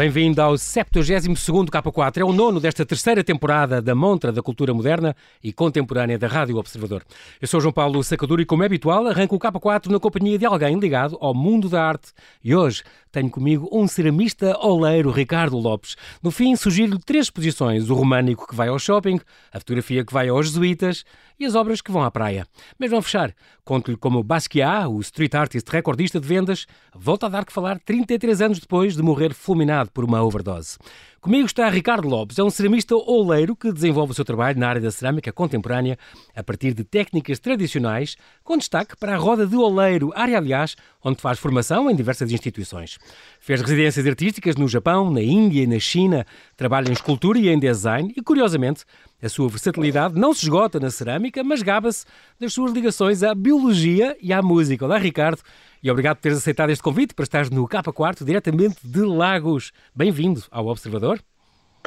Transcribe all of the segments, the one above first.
Bem-vindo ao 72º K4. É o nono desta terceira temporada da Montra da Cultura Moderna e Contemporânea da Rádio Observador. Eu sou João Paulo Sacadura e, como é habitual, arranco o K4 na companhia de alguém ligado ao mundo da arte. E hoje tenho comigo um ceramista oleiro, Ricardo Lopes. No fim, sugiro-lhe três exposições: o românico que vai ao shopping, a fotografia que vai aos jesuítas e as obras que vão à praia. Mas vão fechar. Conto-lhe como Basquiat, o street artist recordista de vendas, volta a dar que falar 33 anos depois de morrer fulminado por uma overdose. Comigo está Ricardo Lopes, é um ceramista oleiro que desenvolve o seu trabalho na área da cerâmica contemporânea a partir de técnicas tradicionais, com destaque para a roda de oleiro, área, aliás, onde faz formação em diversas instituições. Fez residências artísticas no Japão, na Índia e na China, trabalha em escultura e em design e, curiosamente, a sua versatilidade não se esgota na cerâmica, mas gaba-se das suas ligações à biologia e à música. Olá, Ricardo, e obrigado por teres aceitado este convite para estares no K4, diretamente de Lagos. Bem-vindo ao Observador.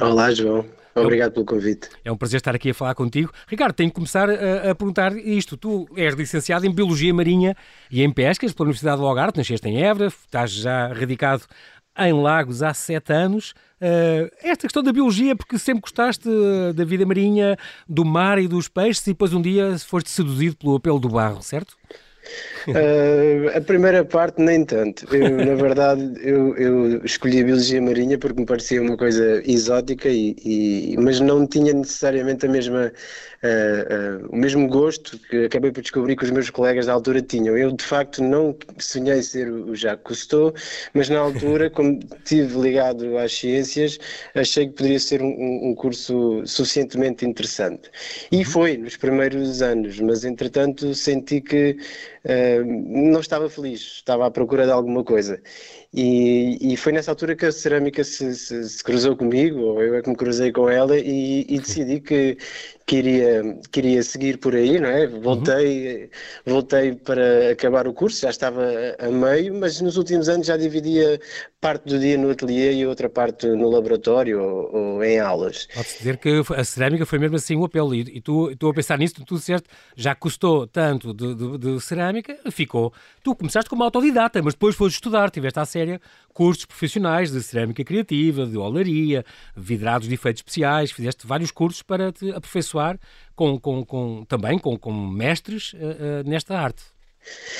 Olá, João. Obrigado pelo convite. É um prazer estar aqui a falar contigo. Ricardo, tenho que começar a, a, perguntar isto. Tu és licenciado em Biologia Marinha e em Pescas pela Universidade do Algarve, nasceste em Évora, estás já radicado em Lagos há sete anos. Uh, esta questão da biologia, porque sempre gostaste da vida marinha, do mar e dos peixes, e depois um dia foste seduzido pelo apelo do barro, certo? Uh, a primeira parte nem tanto. Eu, na verdade, eu, eu, escolhi a biologia marinha porque me parecia uma coisa exótica, e, e mas não tinha necessariamente a mesma, uh, uh, o mesmo gosto que acabei por descobrir que os meus colegas da altura tinham. Eu, de facto, não sonhei ser o Jacques Cousteau, mas na altura, como estive ligado às ciências, achei que poderia ser um, um curso suficientemente interessante. E uhum. foi nos primeiros anos, mas entretanto senti que não estava feliz, estava à procura de alguma coisa. E, e foi nessa altura que a cerâmica se, se, se, cruzou comigo, ou eu é que me cruzei com ela, e, e decidi que queria, queria seguir por aí, não é? Voltei, uhum. voltei para acabar o curso, já estava a meio, mas nos últimos anos já dividia parte do dia no ateliê e outra parte no laboratório ou, ou em aulas. Pode-se dizer que a cerâmica foi mesmo assim um apelo, e, e tu, estou a pensar nisso, tu disseste, já custou tanto de, de, de cerâmica, ficou. Tu começaste como autodidata, mas depois foste estudar, tiveste à séria cursos profissionais de cerâmica criativa, de olaria, vidrados de efeitos especiais, fizeste vários cursos para te aperfeiçoar com, com, com também com, com mestres uh, uh, nesta arte.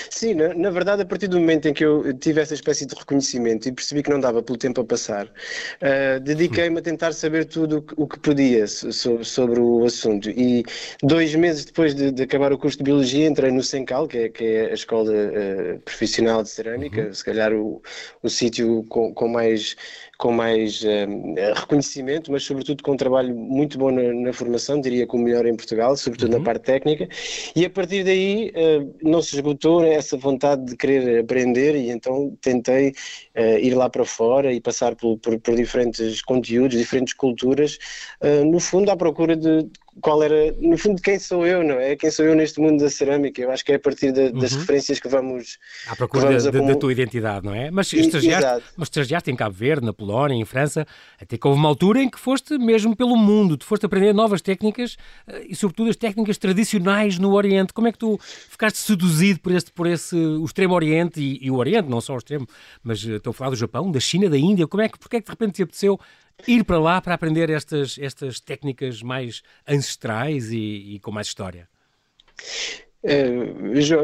Sim, na, na, verdade, a partir do momento em que eu tive essa espécie de reconhecimento e percebi que não dava pelo tempo a passar, uh, dediquei-me a tentar saber tudo o que podia so, sobre o assunto. E dois meses depois de, de, acabar o curso de Biologia, entrei no Sencal, que é, que é a escola uh, profissional de cerâmica, uhum. se calhar o, o sítio com, com mais com mais uh, reconhecimento, mas sobretudo com um trabalho muito bom na, na formação, diria que o melhor em Portugal, sobretudo uhum. na parte técnica, e a partir daí uh, não se esgotou essa vontade de querer aprender e então tentei uh, ir lá para fora e passar por, por, por diferentes conteúdos, diferentes culturas, no fundo à procura de qual era, no fundo, quem sou eu, não é? Quem sou eu neste mundo da cerâmica? Eu acho que é a partir de, das uhum. referências que vamos. À procura vamos da, da, tua identidade, não é? Mas estagiaste, mas estagiaste em Cabo Verde, na Polónia, em França, até que houve uma altura em que foste mesmo pelo mundo, tu foste aprender novas técnicas eh, e, sobretudo, as técnicas tradicionais no Oriente. Como é que tu ficaste seduzido por, este, por esse, o Extremo Oriente e, e o Oriente, não só o Extremo, mas eh, estou a falar do Japão, da China, da Índia? Como é que, porque é que de repente te apeteceu ir para lá para aprender estas, estas técnicas mais ancestrais e, e com mais história? É,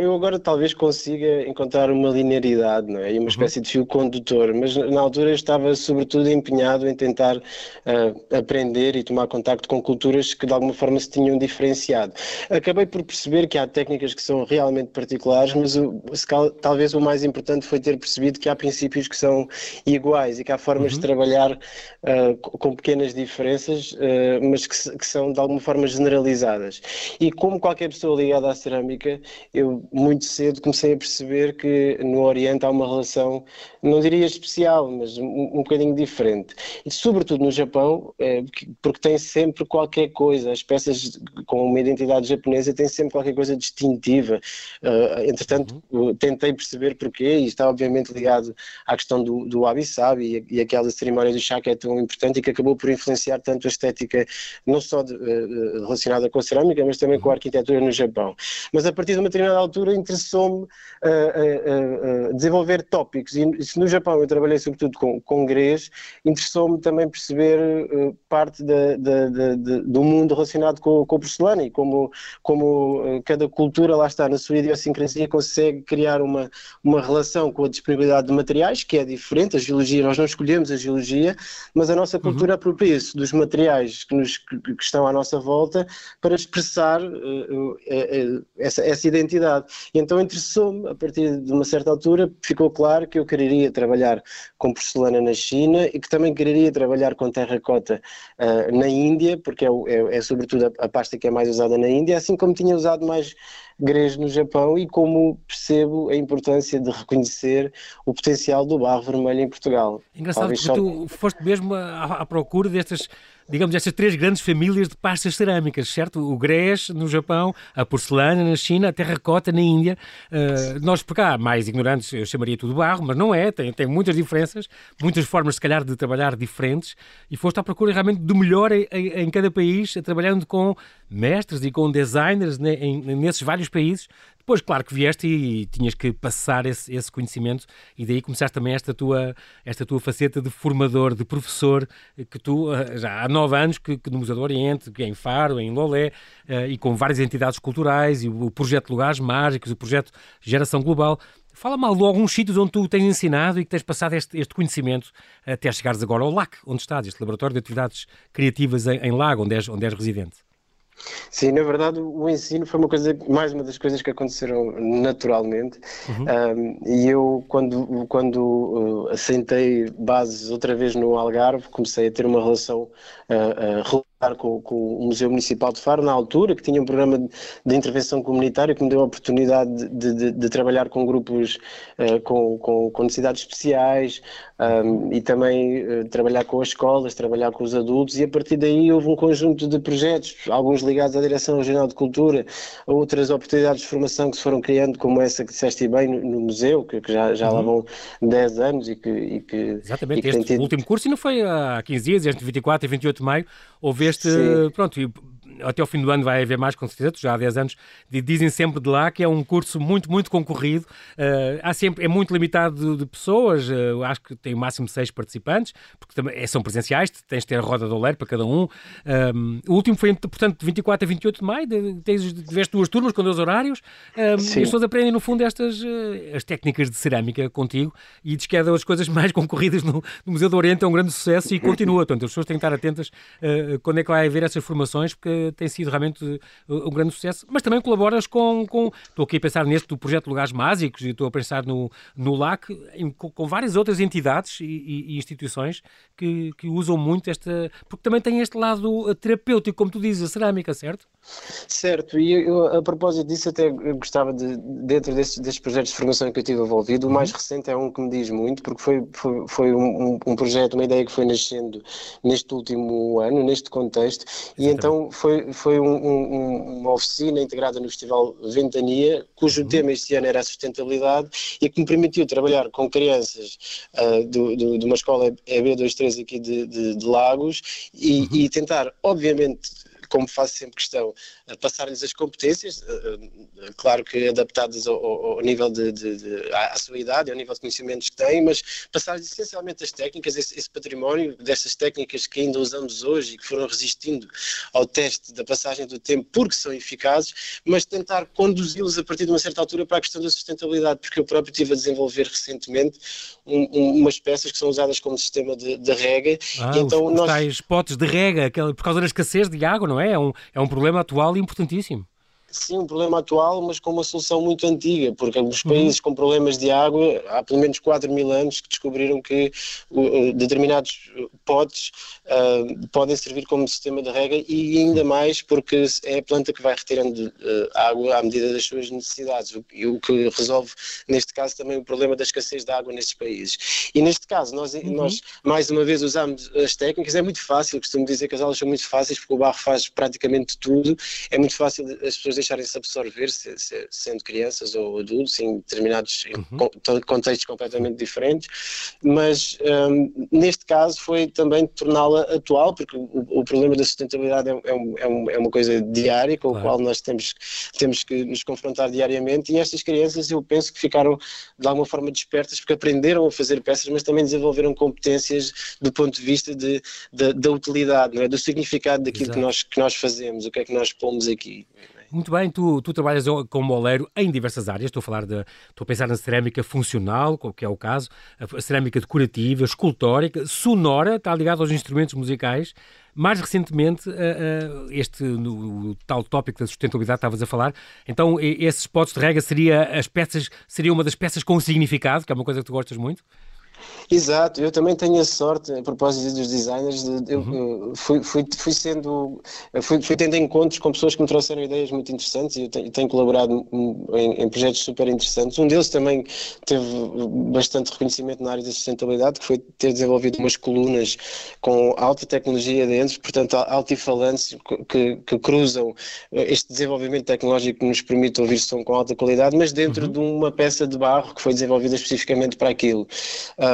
eu agora talvez consiga encontrar uma linearidade, não é? E uma uhum. espécie de fio condutor, mas na altura eu estava sobretudo empenhado em tentar uh, aprender e tomar contacto com culturas que de alguma forma se tinham diferenciado. Acabei por perceber que há técnicas que são realmente particulares, mas o, talvez o mais importante foi ter percebido que há princípios que são iguais e que há formas uhum. de trabalhar uh, com pequenas diferenças, mas que, que são de alguma forma generalizadas. E como qualquer pessoa ligada à cerâmica, eu muito cedo comecei a perceber que no Oriente há uma relação, não diria especial, mas um, um bocadinho diferente. E sobretudo no Japão, é, porque tem sempre qualquer coisa, as peças com uma identidade japonesa têm sempre qualquer coisa distintiva. Uh, entretanto, uhum. tentei perceber porquê, e está obviamente ligado à questão do, do wabi-sabi e, e aquela cerimónia do chá que é tão importante e que acabou por influenciar tanto a estética, não só de, uh, relacionada com a cerâmica, mas também com a uhum. arquitetura no Japão. mas a partir de uma determinada altura interessou-me uh, uh, desenvolver tópicos. E se no Japão eu trabalhei sobretudo com, com grês, interessou-me também perceber parte da, da, da, do mundo relacionado com, com a porcelana e como, como cada cultura lá está na sua idiosincrasia consegue criar uma, uma relação com a disponibilidade de materiais, que é diferente, a geologia, nós não escolhemos a geologia, mas a nossa uhum. cultura uhum. apropria-se dos materiais que, nos, que, que, estão à nossa volta para expressar uh, uh, uh, essa, essa identidade. E então interessou-me, a partir de uma certa altura, ficou claro que eu quereria trabalhar com porcelana na China e que também quereria trabalhar com terracota na Índia, porque é, é, é sobretudo a, a pasta que é mais usada na Índia, assim como tinha usado mais grês no Japão e como percebo a importância de reconhecer o potencial do barro vermelho em Portugal. Engraçado, Talvez porque só... tu foste mesmo à, à procura destas digamos, estas três grandes famílias de pastas cerâmicas, certo? O grés no Japão, a porcelana na China, a terracota na Índia. Uh, nós por cá, mais ignorantes, eu chamaria tudo barro, mas não é, tem, tem muitas diferenças, muitas formas, se calhar, de trabalhar diferentes, e foste à procura realmente do melhor em, em cada país, trabalhando com mestres e com designers né, em, nesses vários países, depois, claro que vieste e, tinhas que passar esse, esse, conhecimento e daí começaste também esta tua, esta tua faceta de formador, de professor, que tu eh, já há nove anos que, que no Museu do Oriente, é em Faro, em Lolé, uh, e com várias entidades culturais, e o, o projeto Lugares Mágicos, o projeto Geração Global. Fala-me de alguns sítios onde tu tens ensinado e que tens passado este, este conhecimento até chegares agora ao LAC, onde estás, este Laboratório de Atividades Criativas em, em Lago, onde és, onde és residente. Sim, na verdade o ensino foi uma coisa, mais uma das coisas que aconteceram naturalmente uhum. um, e eu quando, quando uh, assentei bases outra vez no Algarve comecei a ter uma relação uh, uh, com, com, o Museu Municipal de Faro na altura, que tinha um programa de, de intervenção comunitária que me deu a oportunidade de, de, de trabalhar com grupos uh, com, com, com, necessidades especiais um, e também uh, trabalhar com as escolas, trabalhar com os adultos e a partir daí houve um conjunto de projetos, alguns ligados à Direção Regional de Cultura, outras oportunidades de formação que se foram criando, como essa que disseste bem no, no museu, que, que, já, já uhum. lá vão 10 anos e que... E que Exatamente, e que este tido... último curso e não foi há 15 dias, este 24 e 28 de maio, houve este, Sim. pronto, até ao fim do ano vai haver mais, com certeza, já há 10 anos dizem sempre de lá que é um curso muito, muito concorrido. Uh, há sempre, é muito limitado de, de pessoas, uh, acho que tem o máximo de 6 participantes, porque também é, são presenciais, tens de ter a roda do oleiro para cada um. Um, o último foi, portanto, de 24 a 28 de maio, tens, tiveste duas turmas com dois horários, um, e as pessoas aprendem, no fundo, estas uh, as técnicas de cerâmica contigo, e diz que é das coisas mais concorridas no, no Museu do Oriente, é um grande sucesso e continua. Portanto, as pessoas têm que estar atentas quando é que vai haver essas formações, porque tem sido realmente uh, um grande sucesso, mas também colaboras com, com estou aqui a pensar neste do projeto Lugares Mágicos e estou a pensar no, no LAC, em, com, com, várias outras entidades e, e, e, instituições que, que usam muito esta, porque também tem este lado uh, terapêutico, como tu dizes, a cerâmica, certo? Certo, e eu, a propósito disso até gostava de, dentro destes, destes projetos de formação que eu tive envolvido, o mais uhum. recente é um que me diz muito, porque foi, foi, foi um, um, projeto, uma ideia que foi nascendo neste último ano, neste contexto, Exatamente. e então foi, foi um, um, uma oficina integrada no Festival Ventania, cujo uhum. tema este ano era a sustentabilidade e que me permitiu trabalhar com crianças uh, do, do, de uma escola EB23 aqui de, de, de Lagos e, uhum. e tentar, obviamente, como faço sempre questão, passar-lhes as competências, eh, eh, claro que adaptadas ao, ao nível de, de, de, à sua idade, ao nível de conhecimentos que têm, mas passar-lhes essencialmente as técnicas, esse, esse património dessas técnicas que ainda usamos hoje e que foram resistindo ao teste da passagem do tempo porque são eficazes, mas tentar conduzi-los a partir de uma certa altura para a questão da sustentabilidade, porque eu próprio estive a desenvolver recentemente um, um, umas peças que são usadas como sistema de, de rega. Ah, então os, nós... tais potes de rega, por causa da escassez de água, não é? É um, é um problema atual importantíssimo. Sim, um problema atual, mas com uma solução muito antiga, porque os uhum. países com problemas de água, há pelo menos 4 mil anos que descobriram que determinados potes uh, podem servir como sistema de rega e ainda mais porque é a planta que vai retirando uh, água à medida das suas necessidades, o, o, que resolve, neste caso, também o problema da escassez de água nestes países. E neste caso, nós, uhum. nós mais uma vez usamos as técnicas, é muito fácil, costumo dizer que as aulas são muito fáceis porque o barro faz praticamente tudo, é muito fácil as pessoas deixarem-se absorver, se, se, sendo crianças ou adultos, em determinados uhum. contextos completamente diferentes, mas um, neste caso foi também torná-la atual, porque o, o, problema da sustentabilidade é, é, é, é uma coisa diária, com claro. a qual nós temos, temos que nos confrontar diariamente, e estas crianças eu penso que ficaram de alguma forma despertas, porque aprenderam a fazer peças, mas também desenvolveram competências do ponto de vista de, de da utilidade, é? do significado daquilo que nós, que nós fazemos, o que é que nós pomos aqui. Muito bem, tu, tu trabalhas como moleiro em diversas áreas. Estou a falar de, estou a pensar na cerâmica funcional, que é o caso, a cerâmica decorativa, escultórica, sonora, está ligado aos instrumentos musicais. Mais recentemente, este no, tal tópico da sustentabilidade estavas a falar, então esses potes de rega seria as peças, seria uma das peças com significado, que é uma coisa que tu gostas muito? Exato, eu também tenho a sorte, a propósito dos designers, de, eu uhum. fui, fui, fui, sendo, fui, fui tendo encontros com pessoas que me trouxeram ideias muito interessantes e eu tenho, tenho colaborado em, em, projetos super interessantes. Um deles também teve bastante reconhecimento na área da sustentabilidade, que foi ter desenvolvido umas colunas com alta tecnologia dentro, portanto altifalantes que, que cruzam este desenvolvimento tecnológico que nos permite ouvir som com alta qualidade, mas dentro uhum. de uma peça de barro que foi desenvolvida especificamente para aquilo. Um,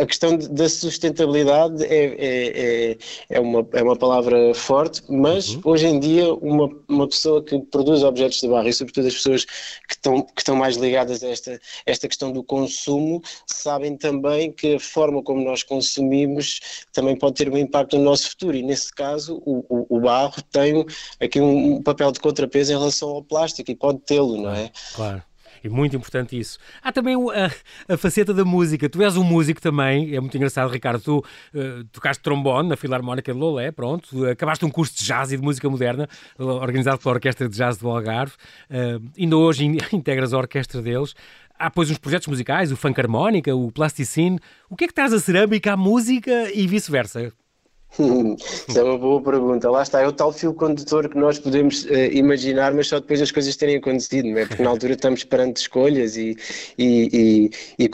a questão da sustentabilidade é, é, é, é, uma, é uma palavra forte, mas uhum. hoje em dia uma, uma pessoa que produz objetos de barro e sobretudo as pessoas que estão, que estão mais ligadas a esta, esta questão do consumo sabem também que a forma como nós consumimos também pode ter um impacto no nosso futuro e nesse caso o, o, o barro tem aqui um papel de contrapeso em relação ao plástico e pode tê-lo, não é? Claro. É muito importante isso. Há também a, a, faceta da música. Tu és um músico também, é muito engraçado, Ricardo. Tu uh, tocaste trombone na Filarmónica de Lolé, pronto. Acabaste um curso de jazz e de música moderna, organizado pela Orquestra de Jazz do Algarve. Uh, ainda hoje integras a orquestra deles. Há, pois, uns projetos musicais, o funk harmónica, o plasticine. O que é que traz a cerâmica à música e vice-versa? Isso é uma boa pergunta. Lá está, é o tal fio condutor que nós podemos uh, imaginar, mas só depois as coisas terem acontecido, não é? Porque na altura estamos perante escolhas e, e, e,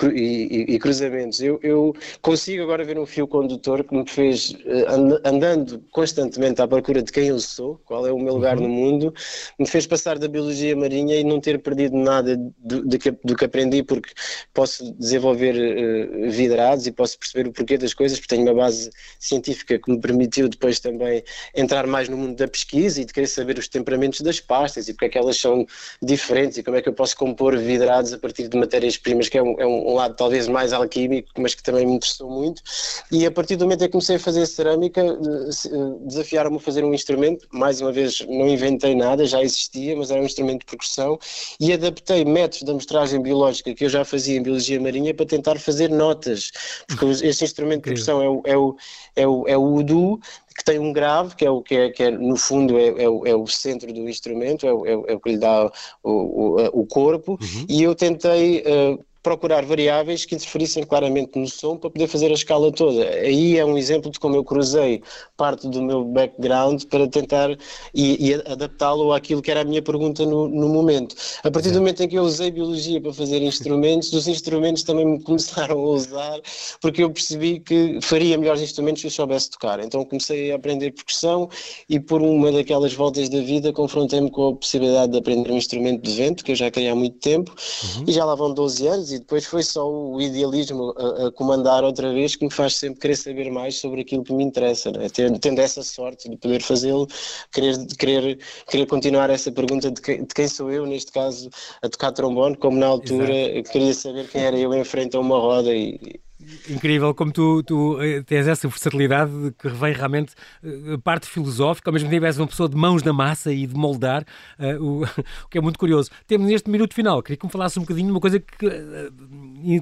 e cruzamentos. Eu, eu, consigo agora ver um fio condutor que me fez, uh, andando constantemente à procura de quem eu sou, qual é o meu lugar uhum. no mundo, me fez passar da biologia marinha e não ter perdido nada do, do, que, do que aprendi, porque posso desenvolver uh, vidrados e posso perceber o porquê das coisas, porque tenho uma base científica que me permitiu depois também entrar mais no mundo da pesquisa e de querer saber os temperamentos das pastas e porque é que elas são diferentes e como é que eu posso compor vidrados a partir de matérias-primas, que é um, é um, lado talvez mais alquímico, mas que também me interessou muito. E a partir do momento em que comecei a fazer cerâmica, eh, desafiaram-me a fazer um instrumento, mais uma vez não inventei nada, já existia, mas era um instrumento de percussão. E adaptei métodos de amostragem biológica que eu já fazia em biologia marinha para tentar fazer notas, porque este instrumento de percussão é o, é o, é o, é o udu, que tem um grave, que é o que é, que é no fundo é, é, o, é o centro do instrumento, é o, é o é que lhe dá o, o, o corpo, uhum. e eu tentei uh, procurar variáveis que interferissem claramente no som para poder fazer a escala toda. Aí é um exemplo de como eu cruzei parte do meu background para tentar e, e adaptá-lo àquilo que era a minha pergunta no, no, momento. A partir do momento em que eu usei biologia para fazer instrumentos, os instrumentos também me começaram a usar porque eu percebi que faria melhores instrumentos se eu soubesse tocar. Então comecei a aprender percussão e por uma daquelas voltas da vida confrontei-me com a possibilidade de aprender um instrumento de vento que eu já queria há muito tempo uhum. e já lá vão 12 anos e depois foi só o idealismo a, a, comandar outra vez que me faz sempre querer saber mais sobre aquilo que me interessa, né? tendo, tendo essa sorte de poder fazê-lo, querer, querer, querer continuar essa pergunta de, que, de, quem sou eu, neste caso, a tocar trombone, como na altura Exato. queria saber quem era eu em frente a uma roda e, Incrível como tu, tu eh, tens essa versatilidade que revém realmente eh, parte filosófica, ao mesmo tempo és uma pessoa de mãos na massa e de moldar, uh, o, o, que é muito curioso. Temos neste minuto final, queria que me falasse um bocadinho de uma coisa que, uh,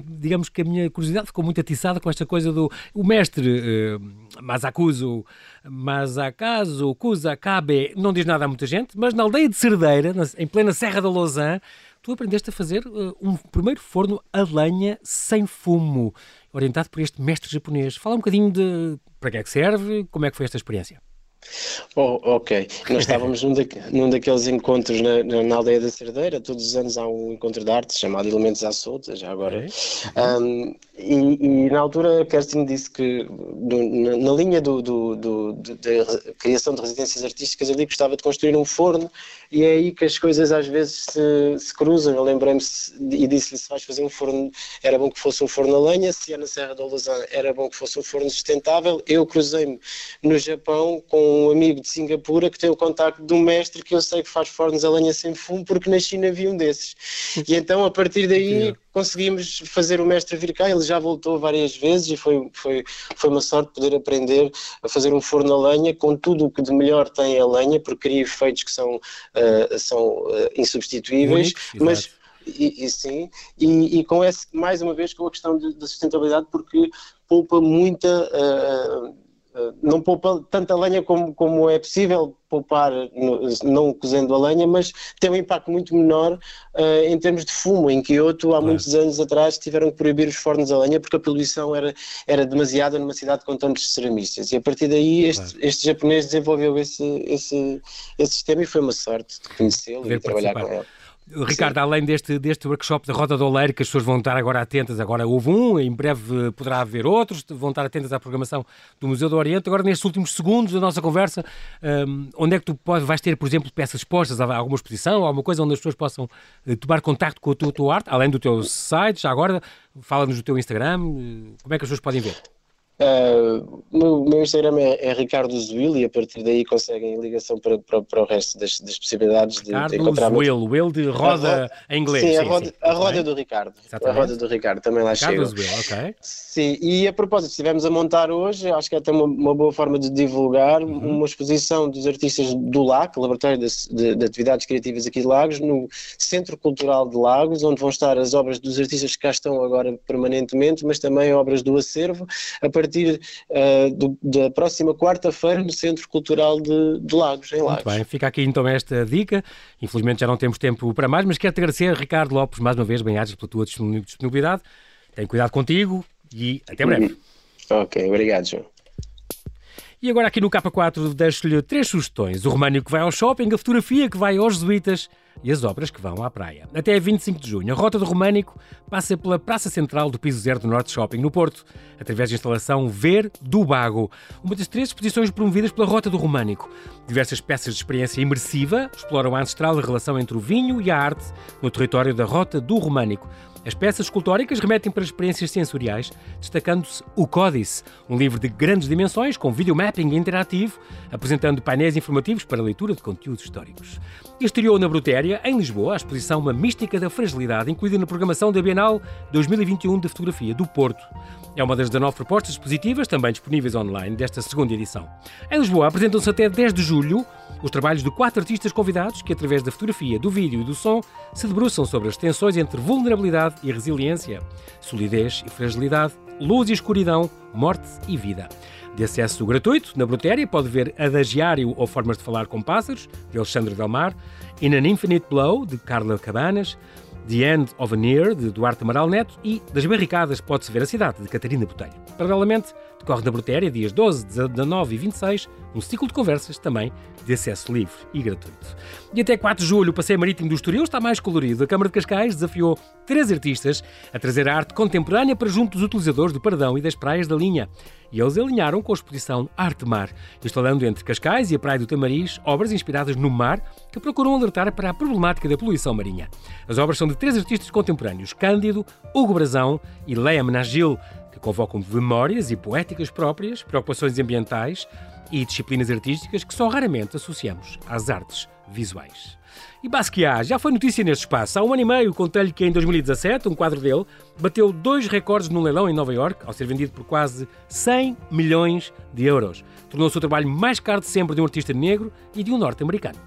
digamos que a minha curiosidade ficou muito atiçada com esta coisa do o mestre uh, Masakuzo, Masakazu, Kusakabe, não diz nada a muita gente, mas na aldeia de Cerdeira, em plena Serra da Lausanne, tu aprendeste a fazer uh, um primeiro forno a lenha sem fumo, orientado por este mestre japonês. Fala um bocadinho de para que é que serve, como é que foi esta experiência? Oh, ok, nós estávamos num, da, num, daqueles encontros na, na, aldeia da Cerdeira, todos os anos há um encontro de arte chamado Elementos à Solta, já agora. Um, e, e, na altura a Kerstin disse que na, na linha do, do, do, da criação de residências artísticas ali gostava de construir um forno e é aí que as coisas às vezes se, se cruzam. Eu lembrei-me e disse-lhe se vais fazer um forno, era bom que fosse um forno a lenha, se é na Serra da Lausanne, era bom que fosse um forno sustentável. Eu cruzei-me no Japão com um amigo de Singapura que tem o contacto de um mestre que eu sei que faz fornos a lenha sem fumo porque na China havia um desses. E então a partir daí conseguimos fazer o mestre vir cá, ele já voltou várias vezes e foi, foi, foi uma sorte poder aprender a fazer um forno a lenha com tudo o que de melhor tem a lenha, porque cria efeitos que são, uh, são uh, insubstituíveis, Único, mas e, e, sim, e, e, com esse, mais uma vez com a questão da sustentabilidade, porque poupa muita uh, eh, não poupa tanta lenha como, como é possível poupar não cozendo a lenha, mas tem um impacto muito menor uh, em termos de fumo. Em Kyoto, há muitos anos atrás, tiveram que proibir os fornos a lenha porque a poluição era, era demasiada numa cidade com tantos ceramistas. E a partir daí, este, este japonês desenvolveu esse, esse, esse sistema e foi uma sorte de conhecê-lo e trabalhar com ele. Ricardo, Sim. além deste, deste workshop da Roda do Oleiro, que as pessoas vão estar agora atentas, agora houve um, em breve poderá haver outros, vão estar atentas à programação do Museu do Oriente. Agora, nestes últimos segundos da nossa conversa, um, onde é que tu pode, vais ter, por exemplo, peças expostas, alguma exposição, alguma coisa onde as pessoas possam uh, tomar contacto com a tua, tua arte, além do teu site, já agora, fala-nos do teu Instagram, uh, como é que as pessoas podem ver? Uh, o meu Instagram é, é Ricardo Zuil e a partir daí conseguem ligação para, para, para o resto das, das possibilidades de, Ricardo de encontrar. Zuil, o Will de roda em inglês. Sim, sim, a roda, sim. A roda do Ricardo. Exatamente. A roda do Ricardo também lá Ricardo chega. Ricardo Zuil, ok. Sim, e a propósito, estivemos a montar hoje, acho que é até uma, uma boa forma de divulgar uhum. uma exposição dos artistas do LAC, Laboratório de, de, de, Atividades Criativas aqui de Lagos, no Centro Cultural de Lagos, onde vão estar as obras dos artistas que cá estão agora permanentemente, mas também obras do acervo, a partir uh, do, da próxima quarta-feira no Centro Cultural de, de Lagos, em Lagos. Muito bem, fica aqui então esta dica. Infelizmente já não temos tempo para mais, mas quero-te agradecer, Ricardo Lopes, mais uma vez, bem-ajas pela tua disponibilidade. Tem cuidado contigo e até breve. Ok, obrigado, João. E agora aqui no K4 deixo-lhe três sugestões. O românio que vai ao shopping, a fotografia que vai aos jesuítas e as obras que vão à praia. Até 25 de junho, a Rota do Românico passa pela Praça Central do Piso Zero do Norte Shopping, no Porto, através da instalação Ver do Bago, uma das três exposições promovidas pela Rota do Românico. Diversas peças de experiência imersiva exploram a ancestral relação entre o vinho e a arte no território da Rota do Românico. As peças escultóricas remetem para experiências sensoriais, destacando-se o Códice, um livro de grandes dimensões com videomapping interativo, apresentando painéis informativos para leitura de conteúdos históricos. Estreou na Brutéria, em Lisboa, a exposição Uma Mística da Fragilidade, incluída na programação da Bienal 2021 de Fotografia do Porto. É uma das 19 propostas expositivas, também disponíveis online, desta segunda edição. Em Lisboa apresentam-se até 10 de julho os trabalhos de quatro artistas convidados que, através da fotografia, do vídeo e do som, se debruçam sobre as tensões entre vulnerabilidade e resiliência, solidez e fragilidade, luz e escuridão, morte e vida. De acesso gratuito, na Brutéria pode ver Adagiário ou Formas de Falar com Pássaros, de Alexandre Delmar, In an Infinite Blow, de Carla Cabanas, The End of an Year, de Duarte Amaral Neto, e Das Barricadas pode-se ver a cidade, de Catarina Botelho. Paralelamente, decorre na Brutéria, dias 12, 19 e 26, um ciclo de conversas também de acesso livre e gratuito. E até 4 de julho, o Passeio Marítimo do Estoril está mais colorido. A Câmara de Cascais desafiou três artistas a trazer a arte contemporânea para junto dos utilizadores do Pardão e das praias da linha. E eles alinharam com a exposição Arte Mar, instalando entre Cascais e a Praia do Tamariz obras inspiradas no mar que procuram alertar para a problemática da poluição marinha. As obras são de três artistas contemporâneos, Cândido, Hugo Brazão e Leia Menagil, convocam memórias e poéticas próprias, preocupações ambientais, e disciplinas artísticas que só raramente associamos às artes visuais. E Basquiat já foi notícia neste espaço. Há um ano e meio contei-lhe que em 2017 um quadro dele bateu dois recordes num leilão em Nova York, ao ser vendido por quase 100 milhões de euros. Tornou-se o trabalho mais caro de sempre de um artista negro e de um norte-americano.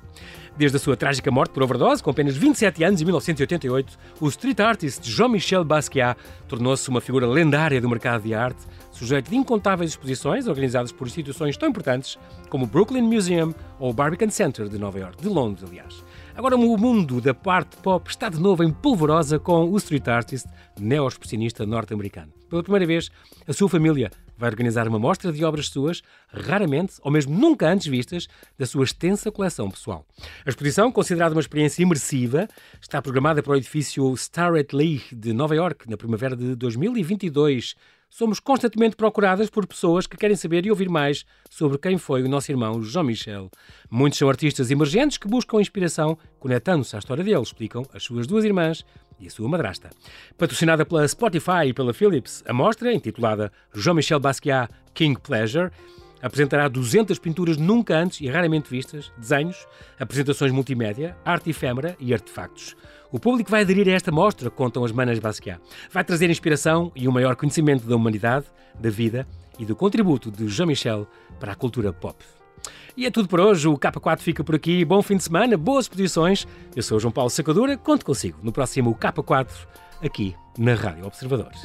Desde a sua trágica morte por overdose, com apenas 27 anos, em 1988, o street artist Jean-Michel Basquiat tornou-se uma figura lendária do mercado de arte, sujeito de incontáveis exposições organizadas por instituições tão importantes como o Brooklyn Museum ou o Barbican Center de Nova York, de Londres, aliás. Agora o mundo da parte pop está de novo em polvorosa com o street artist neo-expressionista norte-americano. Pela primeira vez, a sua família vai organizar uma mostra de obras suas, raramente ou mesmo nunca antes vistas, da sua extensa coleção pessoal. A exposição, considerada uma experiência imersiva, está programada para o edifício Starrett Lee de Nova York na primavera de 2022 somos constantemente procuradas por pessoas que querem saber e ouvir mais sobre quem foi o nosso irmão Jean-Michel. Muitos são artistas emergentes que buscam inspiração, conectando-se à história dele, explicam as suas duas irmãs e a sua madrasta. Patrocinada pela Spotify e pela Philips, a mostra, intitulada Jean-Michel Basquiat King Pleasure, apresentará 200 pinturas nunca antes e raramente vistas, desenhos, apresentações multimédia, arte efêmera e artefactos. O público vai aderir a esta mostra, contam as manas Basquiat. Vai trazer inspiração e um maior conhecimento da humanidade, da vida e do contributo de Jean-Michel para a cultura pop. E é tudo por hoje. O K4 fica por aqui. Bom fim de semana, boas exposições. Eu sou João Paulo Sacadura. Conto consigo no próximo K4 aqui na Rádio Observadores.